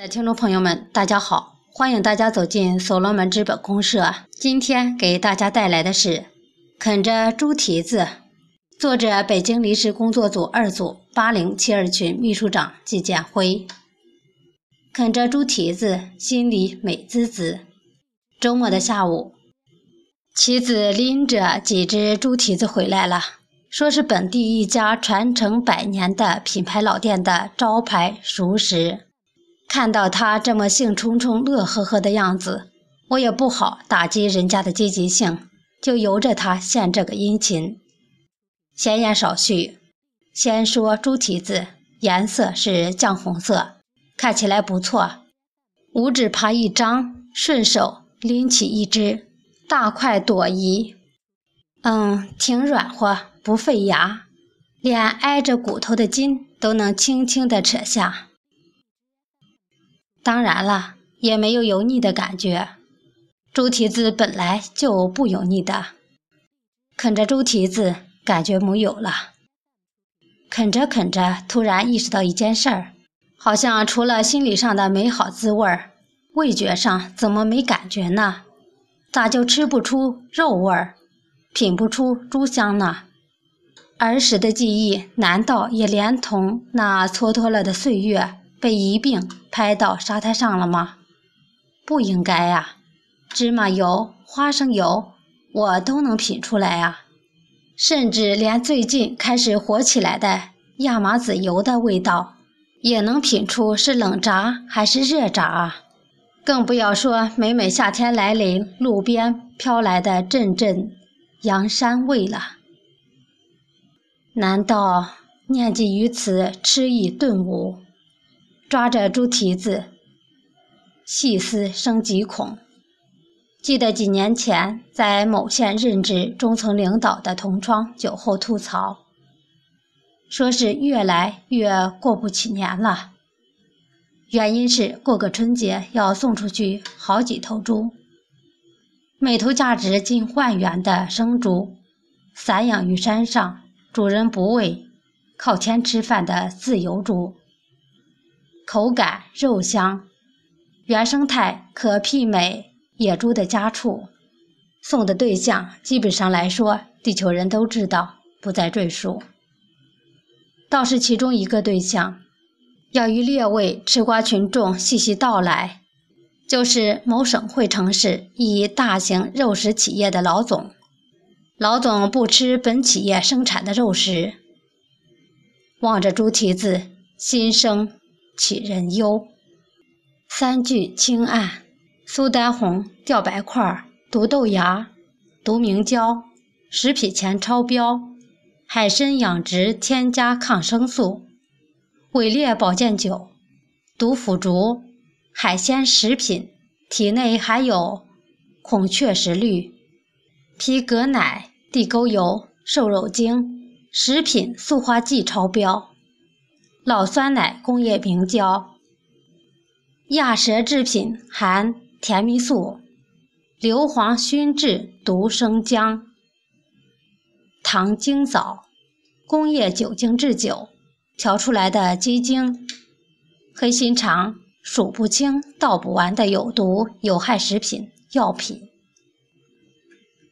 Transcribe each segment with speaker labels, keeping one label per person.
Speaker 1: 的听众朋友们，大家好，欢迎大家走进所罗门资本公社。今天给大家带来的是《啃着猪蹄子》，作者北京临时工作组二组八零七二群秘书长季建辉。啃着猪蹄子，心里美滋滋。周末的下午，妻子拎着几只猪蹄子回来了，说是本地一家传承百年的品牌老店的招牌熟食。看到他这么兴冲冲、乐呵呵的样子，我也不好打击人家的积极性，就由着他献这个殷勤。闲言少叙，先说猪蹄子，颜色是酱红色，看起来不错。五指扒一张，顺手拎起一只，大快朵颐。嗯，挺软和，不费牙，连挨着骨头的筋都能轻轻地扯下。当然了，也没有油腻的感觉。猪蹄子本来就不油腻的，啃着猪蹄子，感觉木有了。啃着啃着，突然意识到一件事儿，好像除了心理上的美好滋味儿，味觉上怎么没感觉呢？咋就吃不出肉味儿，品不出猪香呢？儿时的记忆难道也连同那蹉跎了的岁月？被一并拍到沙滩上了吗？不应该呀，芝麻油、花生油我都能品出来啊，甚至连最近开始火起来的亚麻籽油的味道也能品出是冷炸还是热炸啊！更不要说每每夏天来临，路边飘来的阵阵羊膻味了。难道念及于此，吃一顿无？抓着猪蹄子，细思生极恐。记得几年前在某县任职中层领导的同窗酒后吐槽，说是越来越过不起年了。原因是过个春节要送出去好几头猪，每头价值近万元的生猪，散养于山上，主人不喂，靠天吃饭的自由猪。口感肉香，原生态可媲美野猪的家畜。送的对象基本上来说，地球人都知道，不再赘述。倒是其中一个对象，要与列位吃瓜群众细细道来，就是某省会城市一大型肉食企业的老总。老总不吃本企业生产的肉食，望着猪蹄子，心生。杞人忧，三聚氰胺、苏丹红、吊白块、毒豆芽、毒明胶，食品前超标；海参养殖添加抗生素，伪劣保健酒，毒腐竹，海鲜食品体内含有孔雀石绿，皮革奶、地沟油、瘦肉精，食品塑化剂超标。老酸奶工业明胶，亚舌制品含甜蜜素，硫磺熏制毒生姜，糖精枣，工业酒精制酒调出来的鸡精，黑心肠，数不清道不完的有毒有害食品药品，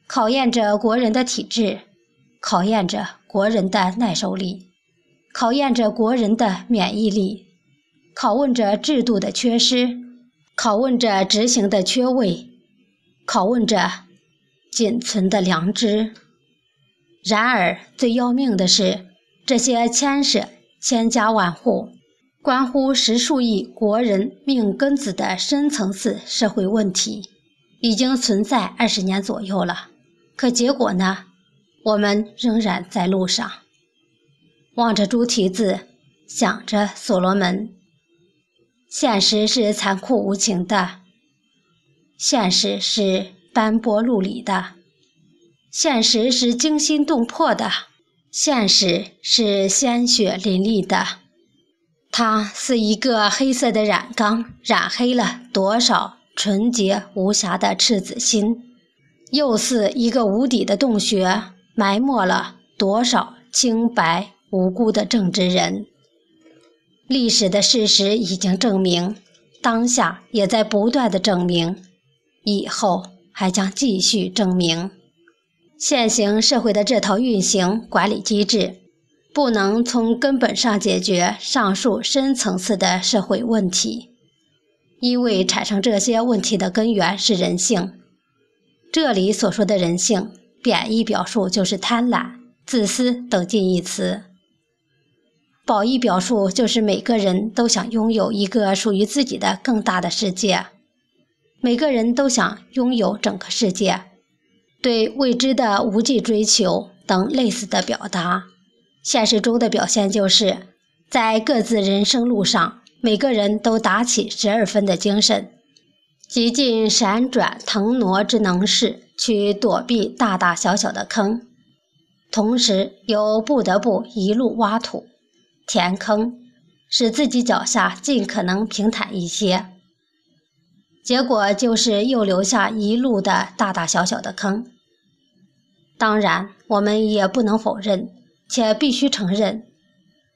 Speaker 1: 考验着国人的体质，考验着国人的耐受力。考验着国人的免疫力，拷问着制度的缺失，拷问着执行的缺位，拷问着仅存的良知。然而，最要命的是，这些牵涉千家万户、关乎十数亿国人命根子的深层次社会问题，已经存在二十年左右了。可结果呢？我们仍然在路上。望着猪蹄子，想着所罗门。现实是残酷无情的，现实是斑驳陆离的，现实是惊心动魄的，现实是鲜血淋漓的。它是一个黑色的染缸，染黑了多少纯洁无瑕的赤子心；又似一个无底的洞穴，埋没了多少清白。无辜的正直人，历史的事实已经证明，当下也在不断的证明，以后还将继续证明。现行社会的这套运行管理机制，不能从根本上解决上述深层次的社会问题，因为产生这些问题的根源是人性。这里所说的人性，贬义表述就是贪婪、自私等近义词；褒义表述就是每个人都想拥有一个属于自己的更大的世界，每个人都想拥有整个世界。对未知的无尽追求等类似的表达，现实中的表现就是在各自人生路上，每个人都打起十二分的精神，极尽闪转腾挪之能事去躲避大大小小的坑，同时又不得不一路挖土填坑，使自己脚下尽可能平坦一些。结果就是又留下一路的大大小小的坑。当然，我们也不能否认，且必须承认，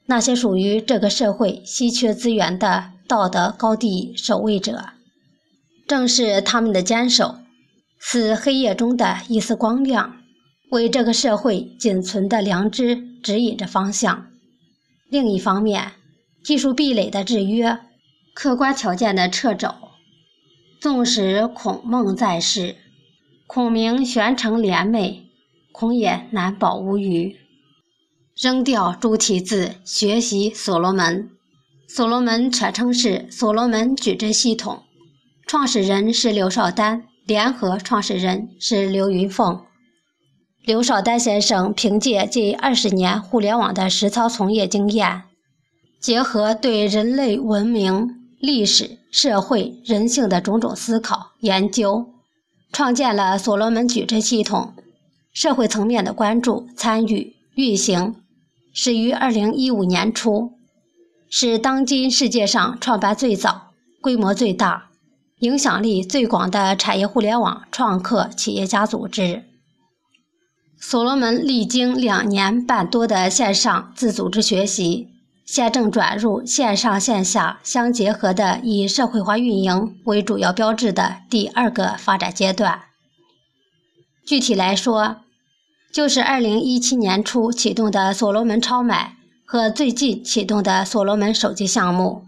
Speaker 1: 那些属于这个社会稀缺资源的道德高地守卫者，正是他们的坚守，似黑夜中的一丝光亮，为这个社会仅存的良知指引着方向。另一方面，技术壁垒的制约，客观条件的掣肘。纵使孔孟在世，孔明玄成联袂，孔也难保无虞。扔掉朱体字，学习所罗门。所罗门全称是所罗门矩阵系统，创始人是刘少丹，联合创始人是刘云凤。刘少丹先生凭借近二十年互联网的实操从业经验，结合对人类文明。历史、社会、人性的种种思考研究，创建了所罗门矩阵系统。社会层面的关注、参与、运行，始于二零一五年初，是当今世界上创办最早、规模最大、影响力最广的产业互联网创客企业家组织。所罗门历经两年半多的线上自组织学习。现正转入线上线下相结合的以社会化运营为主要标志的第二个发展阶段。具体来说，就是2017年初启动的所罗门超买和最近启动的所罗门手机项目。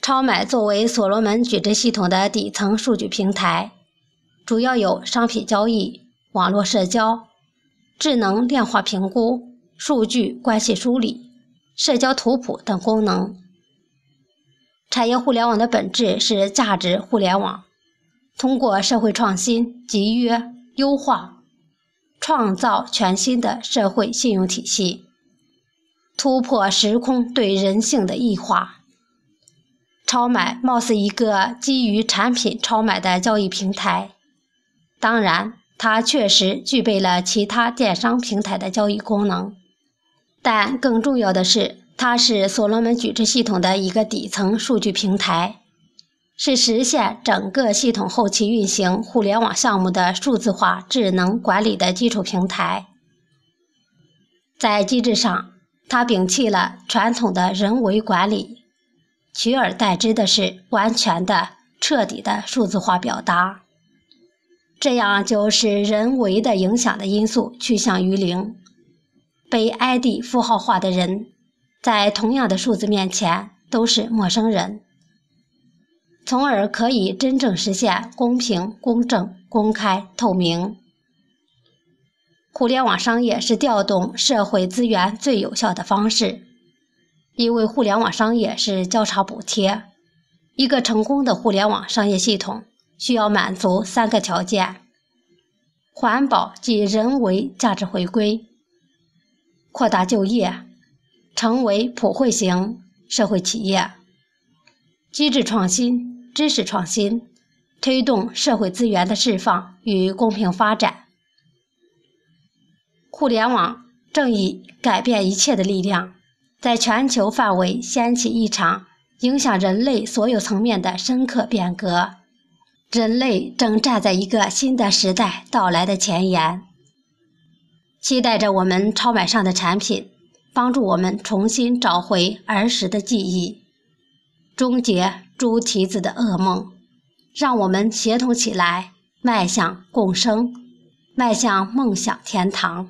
Speaker 1: 超买作为所罗门矩阵系统的底层数据平台，主要有商品交易、网络社交、智能量化评估、数据关系梳理。社交图谱等功能。产业互联网的本质是价值互联网，通过社会创新、集约、优化，创造全新的社会信用体系，突破时空对人性的异化。超买貌似一个基于产品超买的交易平台，当然，它确实具备了其他电商平台的交易功能。但更重要的是，它是所罗门矩阵系统的一个底层数据平台，是实现整个系统后期运行互联网项目的数字化智能管理的基础平台。在机制上，它摒弃了传统的人为管理，取而代之的是完全的、彻底的数字化表达，这样就使人为的影响的因素趋向于零。被 ID 符号化的人，在同样的数字面前都是陌生人，从而可以真正实现公平、公正、公开、透明。互联网商业是调动社会资源最有效的方式，因为互联网商业是交叉补贴。一个成功的互联网商业系统需要满足三个条件：环保及人为价值回归。扩大就业，成为普惠型社会企业；机制创新、知识创新，推动社会资源的释放与公平发展。互联网正以改变一切的力量，在全球范围掀起一场影响人类所有层面的深刻变革。人类正站在一个新的时代到来的前沿。期待着我们超买上的产品，帮助我们重新找回儿时的记忆，终结猪蹄子的噩梦。让我们协同起来，迈向共生，迈向梦想天堂。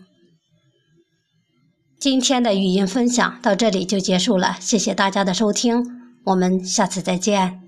Speaker 1: 今天的语音分享到这里就结束了，谢谢大家的收听，我们下次再见。